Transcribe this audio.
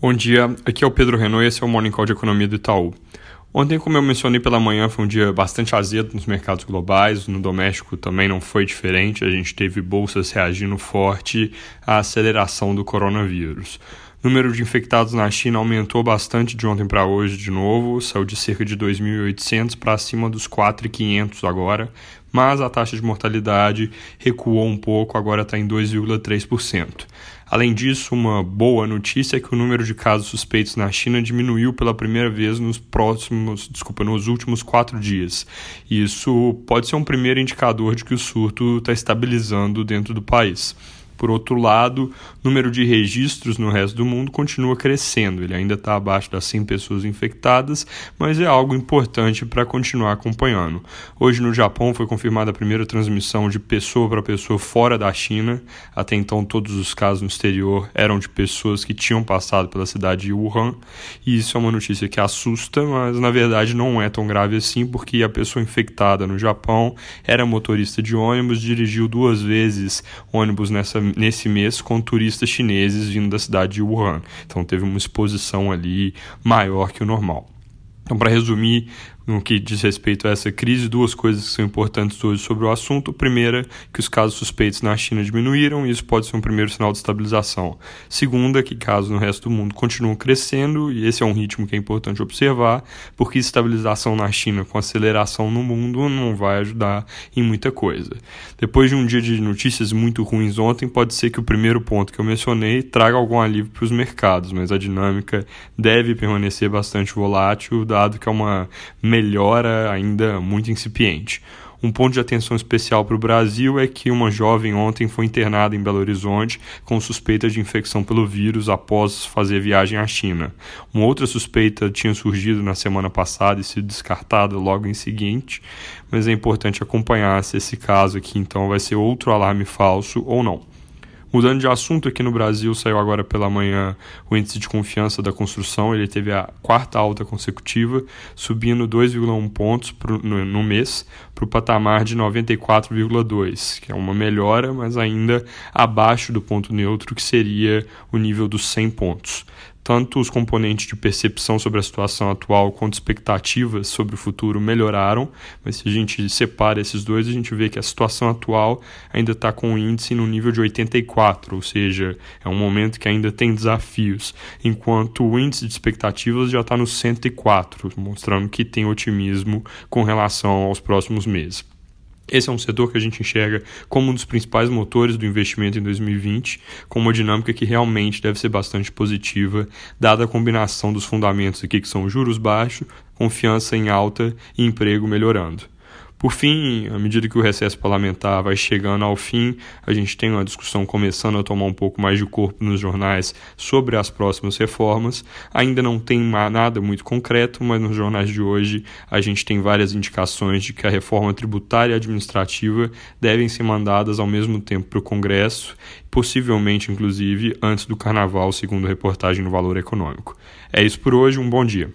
Bom dia, aqui é o Pedro Renault e esse é o Morning Call de Economia do Itaú. Ontem, como eu mencionei pela manhã, foi um dia bastante azedo nos mercados globais, no doméstico também não foi diferente, a gente teve bolsas reagindo forte à aceleração do coronavírus. O número de infectados na China aumentou bastante de ontem para hoje de novo, saiu de cerca de 2.800 para acima dos 4.500 agora, mas a taxa de mortalidade recuou um pouco, agora está em 2,3%. Além disso, uma boa notícia é que o número de casos suspeitos na China diminuiu pela primeira vez nos próximos, desculpa, nos últimos quatro dias. Isso pode ser um primeiro indicador de que o surto está estabilizando dentro do país. Por outro lado, o número de registros no resto do mundo continua crescendo. Ele ainda está abaixo das 100 pessoas infectadas, mas é algo importante para continuar acompanhando. Hoje, no Japão, foi confirmada a primeira transmissão de pessoa para pessoa fora da China. Até então, todos os casos no exterior eram de pessoas que tinham passado pela cidade de Wuhan. E isso é uma notícia que assusta, mas na verdade não é tão grave assim, porque a pessoa infectada no Japão era motorista de ônibus, dirigiu duas vezes ônibus nessa nesse mês com turistas chineses vindo da cidade de Wuhan. Então teve uma exposição ali maior que o normal. Então, para resumir, no que diz respeito a essa crise, duas coisas que são importantes hoje sobre o assunto. Primeira, que os casos suspeitos na China diminuíram, e isso pode ser um primeiro sinal de estabilização. Segunda, que casos no resto do mundo continuam crescendo, e esse é um ritmo que é importante observar, porque estabilização na China com aceleração no mundo não vai ajudar em muita coisa. Depois de um dia de notícias muito ruins ontem, pode ser que o primeiro ponto que eu mencionei traga algum alívio para os mercados, mas a dinâmica deve permanecer bastante volátil, dado que é uma melhora ainda muito incipiente. Um ponto de atenção especial para o Brasil é que uma jovem ontem foi internada em Belo Horizonte com suspeita de infecção pelo vírus após fazer viagem à China. Uma outra suspeita tinha surgido na semana passada e sido descartada logo em seguinte, mas é importante acompanhar se esse caso aqui então vai ser outro alarme falso ou não. Mudando de assunto, aqui no Brasil saiu agora pela manhã o índice de confiança da construção. Ele teve a quarta alta consecutiva, subindo 2,1 pontos pro, no, no mês para o patamar de 94,2, que é uma melhora, mas ainda abaixo do ponto neutro, que seria o nível dos 100 pontos tanto os componentes de percepção sobre a situação atual quanto expectativas sobre o futuro melhoraram, mas se a gente separa esses dois, a gente vê que a situação atual ainda está com o índice no nível de 84, ou seja, é um momento que ainda tem desafios, enquanto o índice de expectativas já está no 104, mostrando que tem otimismo com relação aos próximos meses. Esse é um setor que a gente enxerga como um dos principais motores do investimento em 2020, com uma dinâmica que realmente deve ser bastante positiva, dada a combinação dos fundamentos aqui que são juros baixos, confiança em alta e emprego melhorando. Por fim, à medida que o recesso parlamentar vai chegando ao fim, a gente tem uma discussão começando a tomar um pouco mais de corpo nos jornais sobre as próximas reformas. Ainda não tem nada muito concreto, mas nos jornais de hoje a gente tem várias indicações de que a reforma tributária e administrativa devem ser mandadas ao mesmo tempo para o Congresso, possivelmente, inclusive, antes do Carnaval, segundo reportagem no Valor Econômico. É isso por hoje, um bom dia.